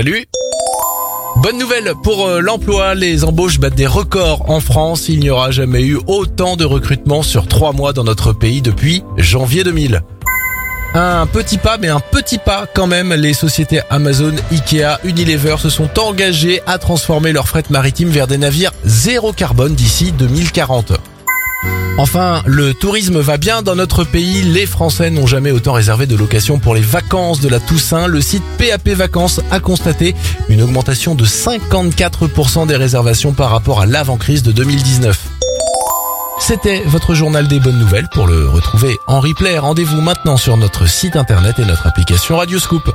salut Bonne nouvelle pour euh, l'emploi, les embauches battent des records en France. Il n'y aura jamais eu autant de recrutements sur trois mois dans notre pays depuis janvier 2000. Un petit pas, mais un petit pas quand même, les sociétés Amazon, Ikea, Unilever se sont engagés à transformer leur fret maritime vers des navires zéro carbone d'ici 2040. Enfin, le tourisme va bien dans notre pays. Les Français n'ont jamais autant réservé de locations pour les vacances de la Toussaint. Le site PAP Vacances a constaté une augmentation de 54% des réservations par rapport à l'avant-crise de 2019. C'était votre journal des bonnes nouvelles. Pour le retrouver en replay, rendez-vous maintenant sur notre site internet et notre application Radioscoop.